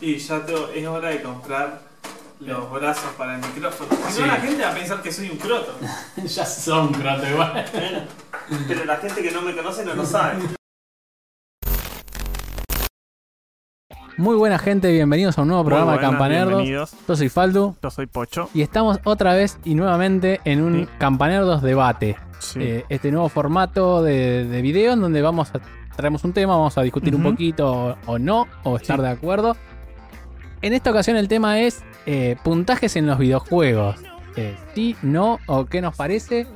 Y ya es hora de comprar los brazos para el micrófono. Si Sí. no, la gente va a pensar que soy un croto. ya son croto igual. Pero la gente que no me conoce no lo sabe. Muy buena gente, bienvenidos a un nuevo programa de buenas, Campanerdos. bienvenidos. Yo soy Faldu Yo soy Pocho. y estamos otra vez y nuevamente en un Sí. Campanerdos debate. Sí. Eh, este nuevo formato de, de video en donde vamos a traemos un tema, vamos a discutir un Ujú. poquito o, o no, o estar Sí. de acuerdo. En esta ocasión el tema es eh, puntajes en los videojuegos. Eh, sí, no, o qué nos parece.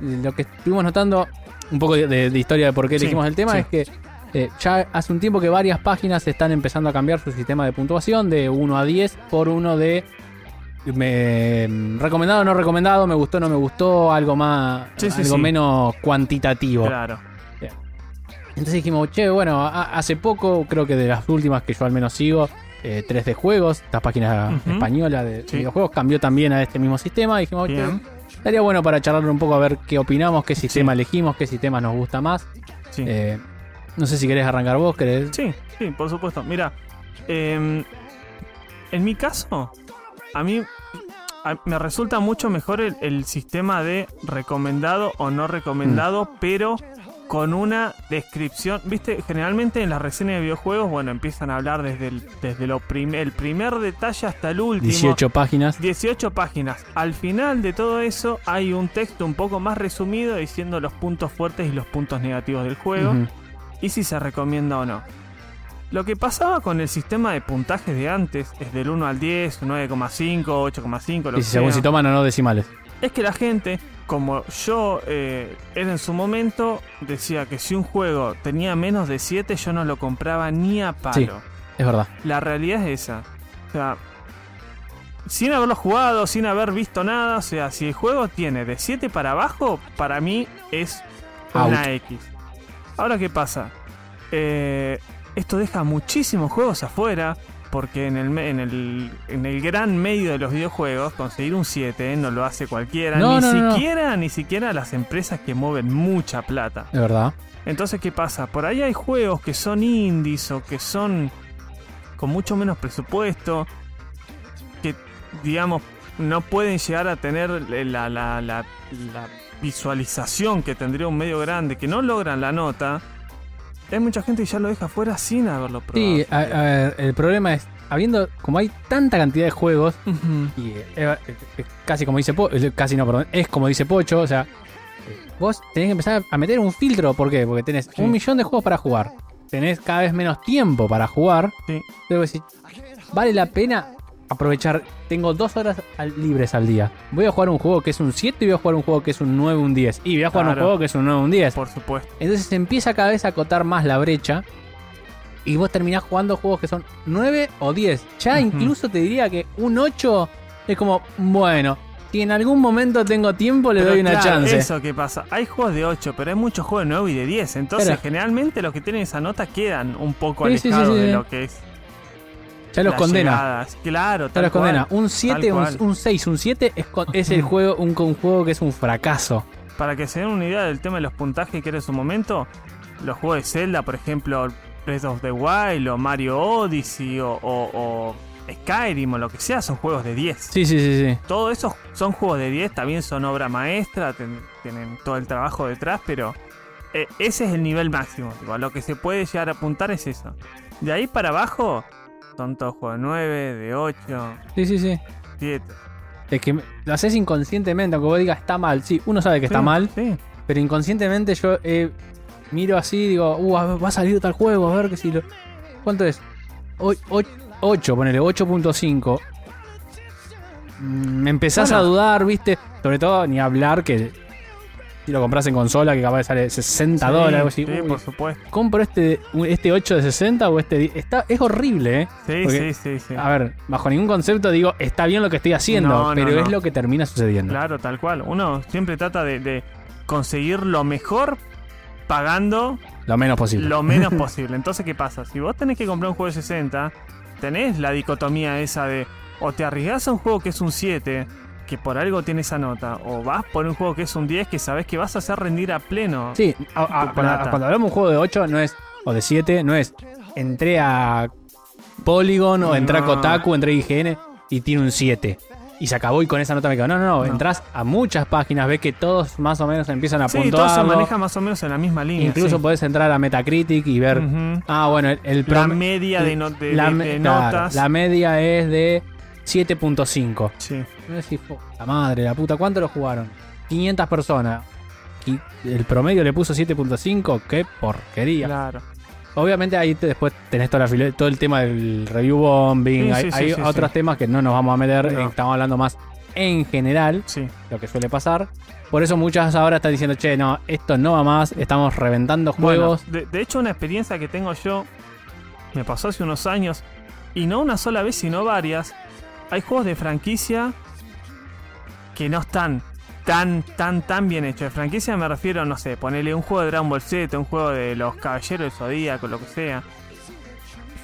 Lo que estuvimos notando, un poco de, de- de historia de por qué Sí, elegimos el tema, sí. es que eh, ya hace un tiempo que varias páginas están empezando a cambiar su sistema de puntuación de 1 a 10 por uno de me, recomendado, no recomendado, me gustó, no me gustó, algo más, Sí, sí, algo sí. menos cuantitativo. Claro. Entonces dijimos, che, bueno, hace poco, creo que de las últimas que yo al menos sigo, eh, 3D Juegos, esta página Ujú. española de Sí. videojuegos, cambió también a este mismo sistema. Dijimos, Bien. estaría bueno para charlar un poco a ver qué opinamos, qué sistema elegimos, qué sistema nos gusta más. Sí. Eh, no sé si querés arrancar vos, querés. Sí, sí, por supuesto. Mira, em, en mi caso, a mí a- me resulta mucho mejor el, el sistema de recomendado o no recomendado, Mm. pero con una descripción. Viste, generalmente en las reseñas de videojuegos, bueno, empiezan a hablar desde el, desde lo prim- el primer detalle hasta el último. 18 páginas. 18 páginas. Al final de todo eso hay un texto un poco más resumido diciendo los puntos fuertes y los puntos negativos del juego y si se recomienda o no. Lo que pasaba con el sistema de puntajes de antes, es del 1 al 10, 9,5, 8,5, lo Y que según sea, si toman o no decimales. es que la gente, como yo eh, era en su momento, decía que si un juego tenía menos de 7 yo no lo compraba ni a palo. Sí. Es verdad. La realidad es esa. O sea, sin haberlo jugado, sin haber visto nada, o sea, si el juego tiene de 7 para abajo, para mí es una. X. Ahora, ¿qué pasa? Eh, esto deja muchísimos juegos afuera, porque en el, en, el, en el gran medio de los videojuegos, conseguir un 7 no lo hace cualquiera, No, ni no, no, no. siquiera, ni siquiera las empresas que mueven mucha plata. Es verdad. Entonces, ¿qué pasa? Por ahí hay juegos que son indies o que son con mucho menos presupuesto, que, digamos, no pueden llegar a tener la, la- la- la visualización que tendría un medio grande, que no logran la nota. Hay mucha gente que ya lo deja fuera sin haberlo probado. Sí, a, a ver, el problema es, habiendo, como hay tanta cantidad de juegos. Y eh, eh, eh, casi como dice Pocho, casi no, perdón, es como dice Pocho, o sea, eh, vos tenés que empezar a meter un filtro, ¿por qué? Porque tenés Sí. un millón de juegos para jugar, tenés cada vez menos tiempo para jugar, Sí. decir, vale la pena aprovechar, tengo dos horas al- libres al día, voy a jugar un juego que es un 7 y voy a jugar un juego que es un 9, un 10, y voy a jugar un Claro. juego que es un 9, un 10. Por supuesto. Entonces empieza cada vez a acotar más la brecha. Y vos terminás jugando juegos que son 9 o 10. Ya Ujú. incluso te diría que un 8 es como, bueno, si en algún momento tengo tiempo le Pero doy una claro, chance. Eso que pasa. Hay juegos de 8, pero hay muchos juegos de 9 y de 10. Entonces, Claro. generalmente los que tienen esa nota quedan un poco Sí, sí, sí, alejados sí, de lo que es ya los condena. llegadas. Claro, Ya los condena. Un 7, un, cual. un 6, un 7 es, el juego, un, un juego que es un fracaso. Para que se den una idea del tema de los puntajes que era en su momento, los juegos de Zelda, por ejemplo, Breath of the Wild o Mario Odyssey o, o- o Skyrim o lo que sea, son juegos de 10. Sí, sí, sí, sí. Todos esos son juegos de 10, también son obra maestra, ten- tienen todo el trabajo detrás, pero eh, ese es el nivel máximo. a lo que se puede llegar a apuntar es eso. De ahí para abajo, son todos juegos de 9, de 8, Sí, sí, sí. 7. Es que lo haces inconscientemente, aunque vos digas está mal. Sí, uno sabe que está mal, Sí, Pero inconscientemente yo eh, miro así, digo, uh, va a salir tal juego, a ver que si lo. ¿Cuánto es? 8, ponele, 8.5. Mm, Me empezás Bueno. a dudar, viste. Sobre todo, ni hablar que si lo compras en consola, que capaz sale 60 Sí, dólares, algo así. sí, uy, por supuesto. ¿Compro este, este 8 de 60 o este 10? Está, es horrible, ¿eh? Sí, Porque- sí, sí, sí. A ver, bajo ningún concepto digo, está bien lo que estoy haciendo, No, pero no. es lo que termina sucediendo. Claro, tal cual. Uno siempre trata de, de conseguir lo mejor pagando Lo menos posible. lo menos posible. Entonces, ¿qué pasa? Si vos tenés que comprar un juego de 60, tenés la dicotomía esa de o te arriesgás a un juego que es un 7, que por algo tiene esa nota, o vas por un juego que es un 10 que sabes que vas a hacer rendir a pleno. Sí, a- a- Tu cuando, hablamos de un juego de 8 no es, o de 7, no es, entré a Polygon o entré a. Kotaku, entré a IGN y tiene un 7. Y se acabó y con esa nota me quedo. No, no, no, No. entras a muchas páginas, ves que todos más o menos empiezan a Sí, todo se puntuar. maneja más o menos en la misma línea. Incluso sí. podés entrar a Metacritic y ver. Ah, bueno, el, el La media de, no- de- la de- me- de claro, notas. la media es de 7.5. Sí. No decís, la madre, la puta, ¿cuánto lo jugaron? 500 personas. Y el promedio le puso 7.5, qué porquería. Claro. Obviamente ahí te- después tenés toda la filo- todo el tema del review bombing, Sí, hay, sí, sí, hay sí, otros temas que no nos vamos a meter, No. estamos hablando más en general, Sí. lo que suele pasar. Por eso muchas ahora están diciendo, che, no, esto no va más, estamos reventando juegos. Bueno, de, de hecho, una experiencia que tengo yo me pasó hace unos años, y no una sola vez, sino varias. Hay juegos de franquicia que no están tan, tan, tan bien hechos. De franquicia me refiero, no sé, ponerle un juego de Dragon Ball Z, un juego de los Caballeros del Zodíaco, lo que sea.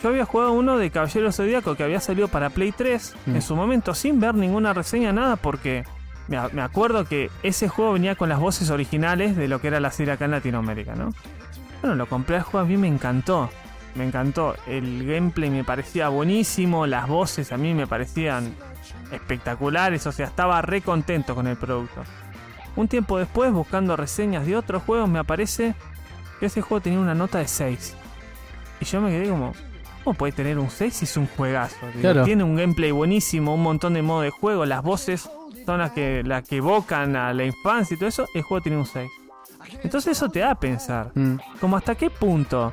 Yo había jugado uno de Caballeros del Zodíaco que había salido para Play 3 Mm. en su momento sin ver ninguna reseña, nada, porque me, acuerdo que ese juego venía con las voces originales de lo que era la serie acá en Latinoamérica, ¿no? Bueno, lo compré al juego, a mí me encantó. Me encantó. El gameplay me parecía buenísimo, las voces a mí me parecían espectaculares, o sea, estaba re contento con el producto. Un tiempo después, buscando reseñas de otros juegos, me aparece que ese juego tenía una nota de 6. Y yo me quedé como, ¿cómo puede tener un 6 si es un juegazo? Claro. Tiene un gameplay buenísimo, un montón de modo de juego, las voces son las que, las que evocan a la infancia y todo eso, el juego tiene un 6. Entonces eso te da a pensar, Mm. como hasta qué punto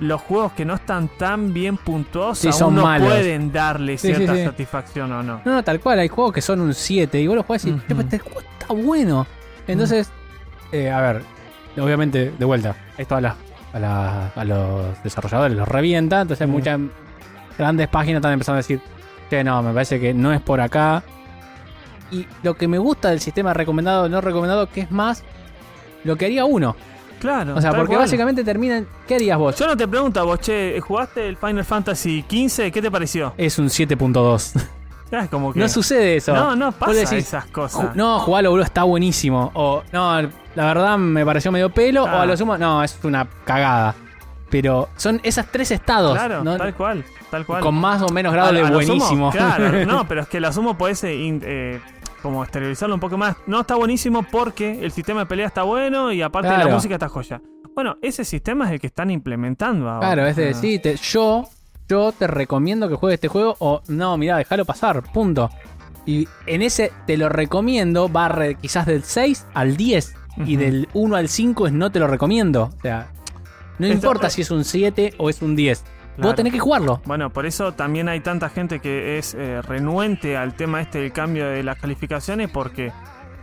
los juegos que no están tan bien puntuados Sí, aún son no malos. pueden darle Sí, cierta sí. satisfacción o no. No, no, tal cual, hay juegos que son un 7 y vos los jugás y Ujú. "Che, pues, este juego está bueno. Entonces, eh, a ver, obviamente, de vuelta, esto a, la- a, la- a los desarrolladores los revienta, entonces Mm. muchas grandes páginas están empezando a decir, que no, me parece que no es por acá. Y lo que me gusta del sistema recomendado no recomendado, que es más lo que haría uno. Claro. O sea, porque cual. básicamente terminan. ¿Qué harías vos? Yo no te pregunto, vos, che, ¿jugaste el Final Fantasy XV? ¿Qué te pareció? Es un 7.2. Ah, es como que... no sucede eso. No, no pasa decís, esas cosas. No, jugalo, boludo, está buenísimo. O, no, la verdad me pareció medio pelo. O a lo sumo, no, es una cagada. Pero son esas tres estados. Claro, ¿no? tal cual, tal cual. Con más o menos grado A- de a lo sumo, buenísimo. claro, no, pero es que la sumo podés eh, como exteriorizarlo un poco más. No está buenísimo porque el sistema de pelea está bueno y aparte Claro. la música está joya. Bueno, ese sistema es el que están implementando ahora. Claro, es de Ah. decir, te- yo, yo te recomiendo que juegues este juego. O no, mirá, déjalo pasar. Punto. Y en ese te lo recomiendo, va quizás del 6 al 10. Y del 1 al 5 es no te lo recomiendo. O sea, no Esto- importa si es un 7 o es un 10. Claro. Vos tenés que jugarlo. Bueno, por eso también hay tanta gente que es eh, renuente al tema este del cambio de las calificaciones porque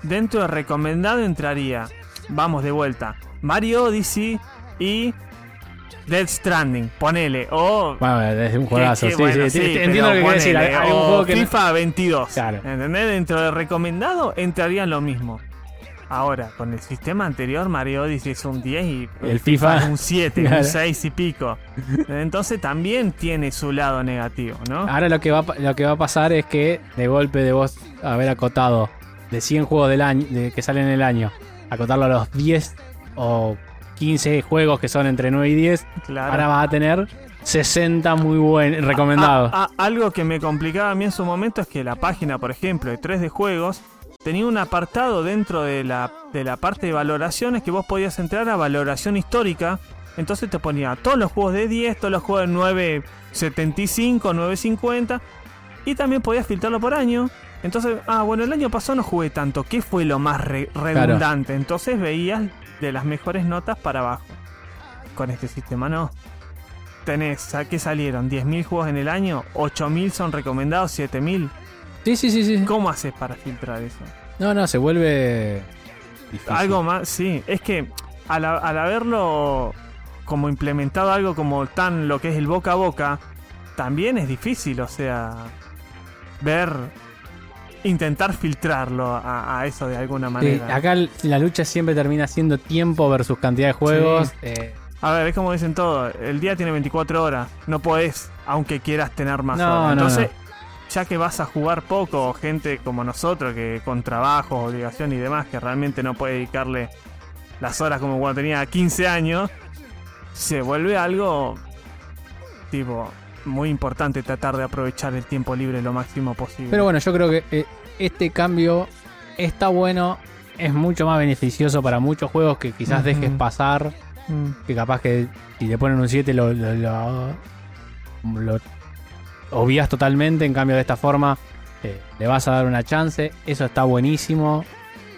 dentro de recomendado entraría, vamos de vuelta, Mario Odyssey y Dead Stranding, ponele, o... Bueno, es un juegazo. que- que sí, bueno, sí, sí, entiendo lo que querés decir. Hay, ponele, hay un o juego que. no- FIFA 22. Claro. ¿Entendés? Dentro de recomendado entrarían lo mismo. Ahora, con el sistema anterior, Mario Odyssey es un 10 y El FIFA. es un 7, Claro. un 6 y pico. Entonces también tiene su lado negativo, ¿no? Ahora lo que, va, lo que va a pasar es que de golpe de vos haber acotado de 100 juegos del año de, que salen en el año, acotarlo a los 10 o 15 juegos que son entre 9 y 10, Claro. ahora vas a tener 60 muy buenos recomendados. Ah, ah, algo que me complicaba a mí en su momento es que la página, por ejemplo, de 3 de juegos, tenía un apartado dentro de la, de la parte de valoraciones que vos podías entrar a valoración histórica. Entonces te ponía todos los juegos de 10, todos los juegos de 9.75, 9.50. Y también podías filtrarlo por año. Entonces, ah, bueno, el año pasado no jugué tanto. ¿Qué fue lo más re- redundante? Entonces veías de las mejores notas para abajo. Con este sistema no. Tenés, ¿a qué salieron? ¿10.000 juegos en el año? ¿8.000 son recomendados? ¿7.000? Sí, sí, sí, sí. ¿Cómo haces para filtrar eso? No, no, se vuelve difícil. Algo más, sí. Es que al, al haberlo como implementado algo como tan lo que es el boca a boca, también es difícil, o sea, ver, intentar filtrarlo a, a eso de alguna Sí, manera. acá la lucha siempre termina siendo tiempo versus cantidad de juegos. eh, A ver, es como dicen todo, el día tiene 24 horas, no podés, aunque quieras tener más No, horas. no, Entonces, no. Ya que vas a jugar poco, gente como nosotros, que con trabajos, obligación y demás, que realmente no puede dedicarle las horas como cuando tenía 15 años, se vuelve algo tipo, muy importante tratar de aprovechar el tiempo libre lo máximo posible. Pero bueno, yo creo que eh, este cambio está bueno, es mucho más beneficioso para muchos juegos que quizás dejes pasar, Mm, que capaz que si le ponen un 7 lo, lo, lo- lo obvias totalmente, en cambio de esta forma eh, le vas a dar una chance, eso está buenísimo,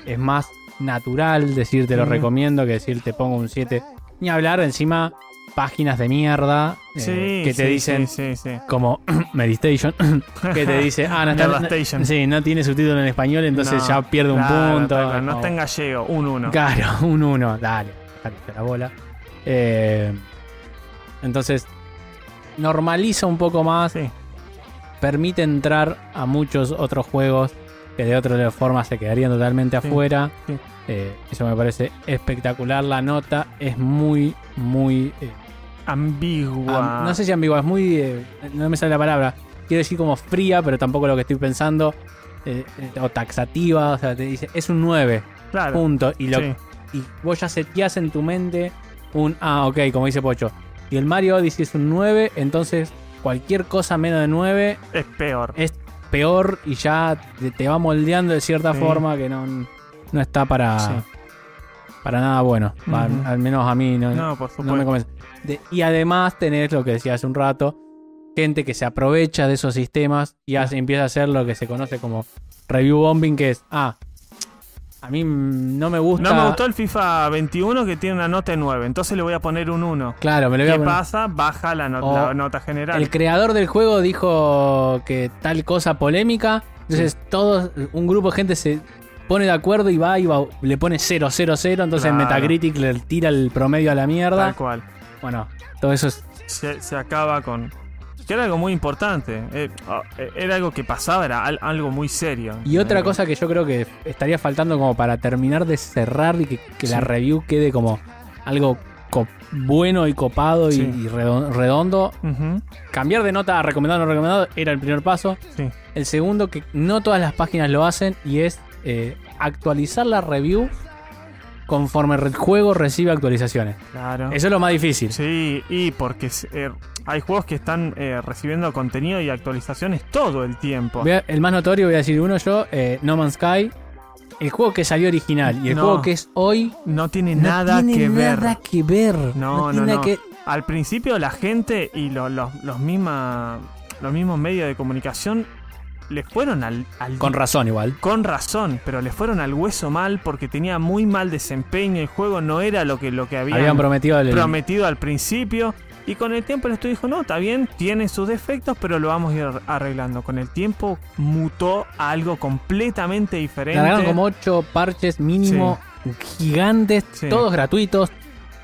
es más natural decir te lo recomiendo que decir te pongo un 7, ni hablar encima páginas de mierda eh, sí, que te sí, dicen Sí, sí, sí. como Meditation, que te dice, ah, no está, sí, no tiene subtítulo en español, entonces No, ya pierde un claro, punto. cual, no está en gallego, un 1. Claro, un 1, dale, dejate la bola. Eh, entonces, normaliza un poco más, Sí, permite entrar a muchos otros juegos que de otra forma se quedarían totalmente Sí, afuera. sí. Eh, eso me parece espectacular. La nota es muy, muy. eh, ambigua. am- no sé si ambigua, es muy. eh, no me sale la palabra. Quiero decir como fría, pero tampoco lo que estoy pensando. o taxativa, o sea, te dice, es un 9, Claro. punto. Y lo, sí. y vos ya seteás en tu mente un ah, ok, como dice Pocho. Si el Mario Odyssey es un 9, entonces cualquier cosa menos de 9 Es peor. es peor y ya te, va moldeando de cierta Sí. forma que no, no está para, Sí. para nada bueno. Al menos a mí no, No, por no me convence. De- y además tenés lo que decía hace un rato, gente que se aprovecha de esos sistemas y hace, empieza a hacer lo que se conoce como review bombing, que es, ah, a mí no me gusta... No me gustó el FIFA 21 que tiene una nota de 9, entonces le voy a poner un 1. Claro, me lo voy a ¿Qué pasa? Baja la, nota general. El creador del juego dijo que tal cosa polémica. Entonces, todos, un grupo de gente se pone de acuerdo y va y va- le pone 0, 0, 0. Entonces, Claro. Metacritic le tira el promedio a la mierda. Tal cual. Bueno, todo eso es. Se, se acaba con. Que era algo muy importante. eh, ah, eh, era algo que pasaba, era al- algo muy serio. Y otra cosa que yo creo que estaría faltando como para terminar de cerrar y que, que la review quede como algo bueno y copado y- Sí. y, redo- redondo. Cambiar de nota a recomendado o no recomendado era el primer paso. sí. El segundo, que no todas las páginas lo hacen, y es eh, actualizar la review conforme el juego recibe actualizaciones. Claro. Eso es lo más difícil. Sí, y porque eh, hay juegos que están eh, recibiendo contenido y actualizaciones todo el tiempo. A- el más notorio, voy a decir uno yo, eh, No Man's Sky. El juego que salió original y el No. juego que es hoy No tiene no nada tiene que ver. nada que ver. No, tiene no, no. que- Al principio la gente y lo- lo- los, misma- los mismos medios de comunicación le fueron al, al- Con razón igual. con razón, pero le fueron al hueso mal porque tenía muy mal desempeño, el juego no era lo que, lo que habían, Habían prometido el, prometido al principio. Y con el tiempo el estudio dijo, no, está bien, tiene sus defectos, pero lo vamos a ir arreglando. Con el tiempo mutó a algo completamente diferente. Largaron como ocho parches mínimo gigantes, Sí. todos gratuitos.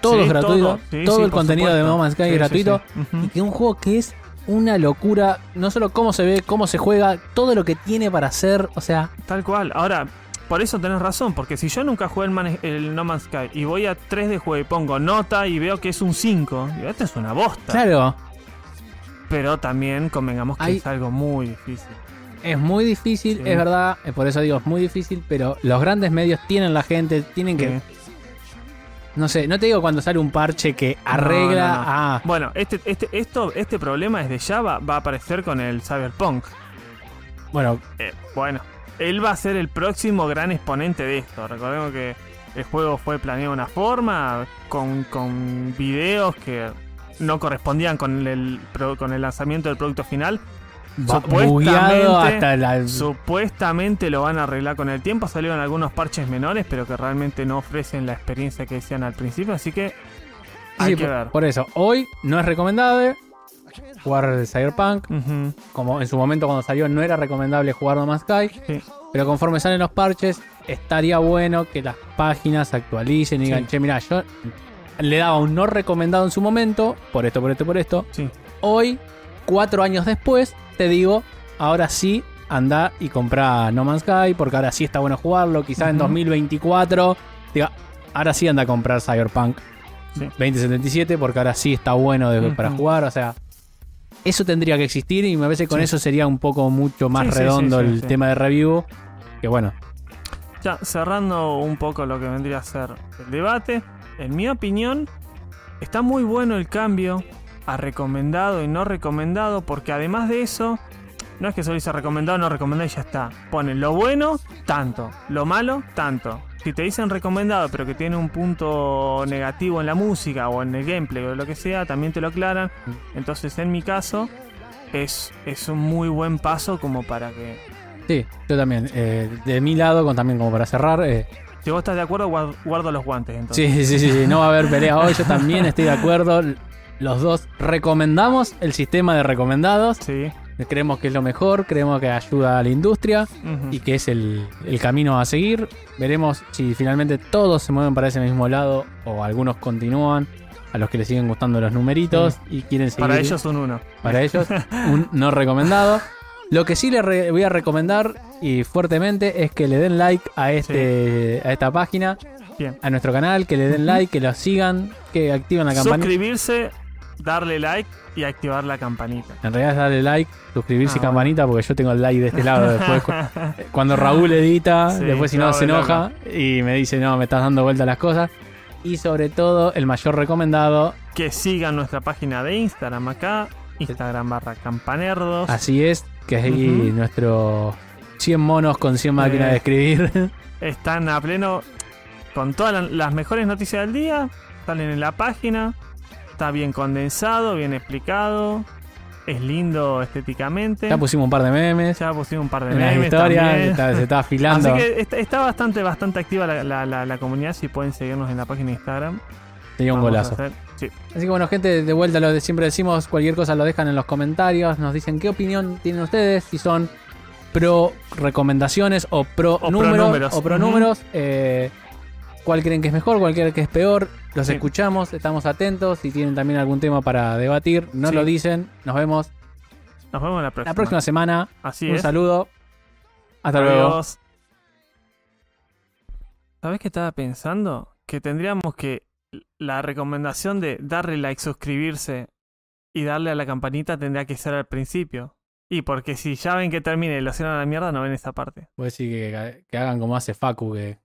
Todos Sí, gratuitos. todo, el contenido de. No Man's Sky sí, gratuito. Y que un juego que es una locura, no solo cómo se ve, cómo se juega, todo lo que tiene para hacer, o sea, Tal cual. Ahora, por eso tenés razón, porque si yo nunca jugué el, Man- el No Man's Sky y voy a 3 de juego y pongo nota y veo que es un 5, digo, esto es una bosta. claro, Pero también convengamos que Hay- es algo muy difícil. es muy difícil, Sí. es verdad, eh, por eso digo, es muy difícil, pero los grandes medios tienen la gente, tienen que. No sé, no te digo cuando sale un parche que arregla No, no, no. a... Bueno, este, este, esto, este problema desde ya va, va a aparecer con el Cyberpunk. Bueno, Eh, bueno, él va a ser el próximo gran exponente de esto. Recordemos que el juego fue planeado de una forma, con, con videos que no correspondían con el, con el lanzamiento del producto final. Supuestamente- bugueado hasta la... Supuestamente lo van a arreglar con el tiempo. Salieron algunos parches menores, pero que realmente no ofrecen la experiencia que decían al principio. Así que hay Sí, que por, ver. por eso, hoy no es recomendable jugar Cyberpunk, como en su momento cuando salió no era recomendable jugar No Man's Sky, sí. pero conforme salen los parches, estaría bueno que las páginas actualicen y digan, che, mira, yo le daba un no recomendado en su momento, por esto, por esto, por esto. Hoy, cuatro años después, te digo, ahora sí, anda y compra No Man's Sky, porque ahora sí está bueno jugarlo, quizás en Ujú. 2024, diga, ahora sí anda a comprar Cyberpunk Sí. 2077, porque ahora sí está bueno de- para jugar, o sea... Eso tendría que existir y me parece que con Sí. eso sería un poco mucho más Sí, redondo el tema de review. Que bueno, Ya, cerrando un poco lo que vendría a ser el debate, en mi opinión, está muy bueno el cambio a recomendado y no recomendado, porque además de eso, no es que solo dice recomendado, no recomendado y ya está. Ponen lo bueno, tanto. Lo malo, tanto. Si te dicen recomendado, pero que tiene un punto negativo en la música o en el gameplay o lo que sea, también te lo aclaran. Entonces, en mi caso, es, es un muy buen paso como para que. Sí, yo también. eh, de mi lado, con, también como para cerrar. eh, Si vos estás de acuerdo, guard- guardo los guantes. Entonces. sí, sí, sí, sí, no va a haber pelea hoy. Yo también estoy de acuerdo. Los dos recomendamos el sistema de recomendados. Sí. Creemos que es lo mejor, creemos que ayuda a la industria y que es el, el camino a seguir. Veremos si finalmente todos se mueven para ese mismo lado o algunos continúan. A los que les siguen gustando los numeritos y quieren seguir. Para ellos un uno. para ellos, un no recomendado. Lo que sí les voy a recomendar y fuertemente es que le den like a este a esta página, Bien. a nuestro canal, que le den like, que lo sigan, que activen la campanita. Suscribirse, darle like y activar la campanita. En realidad es darle like, suscribirse Ah, y campanita, porque yo tengo el like de este lado. Después, cu- cuando Raúl edita, Sí, después si no se enoja y me dice, no, me estás dando vuelta las cosas. Y sobre todo, el mayor recomendado, que sigan nuestra página de Instagram acá, Instagram barra campanerdos. así es, que es ahí Ujú. nuestro 100 monos con 100 máquinas Eh. de escribir. Están a pleno con todas la- las mejores noticias del día. Salen en la página. Está bien condensado, bien explicado. Es lindo estéticamente. Ya pusimos un par de memes. Ya pusimos un par de En memes historias, también. está- se está afilando. Así que está, está bastante, bastante activa la, la- la- la comunidad. Si pueden seguirnos en la página de Instagram. Sería un golazo. sí. Así que bueno, gente, de vuelta lo de siempre decimos, cualquier cosa lo dejan en los comentarios, nos dicen qué opinión tienen ustedes, si son pro recomendaciones o pro pro números números. o pro números, eh, cuál creen que es mejor, cuál creen que es peor, los Sí. escuchamos, estamos atentos, si tienen también algún tema para debatir, no Sí. lo dicen, nos vemos Nos vemos la próxima. la próxima semana, Así un es. saludo, hasta luego. ¿Sabes qué estaba pensando? Que tendríamos que la recomendación de darle like, suscribirse y darle a la campanita tendría que ser al principio. Y porque si ya ven que termina y lo hacen a la mierda, no ven esta parte. Voy a decir que, que hagan como hace Facu, que,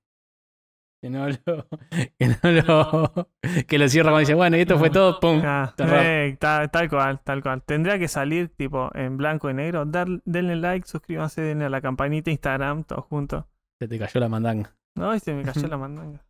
que no lo. Que no lo. Que lo cierra cuando dice, bueno, y esto fue todo, pum. Ah, eh, tal, tal cual, tal cual. Tendría que salir tipo en blanco y negro. Dar, denle like, suscríbanse, denle a la campanita, Instagram, todo junto. Se te cayó la mandanga. No, se me cayó la mandanga.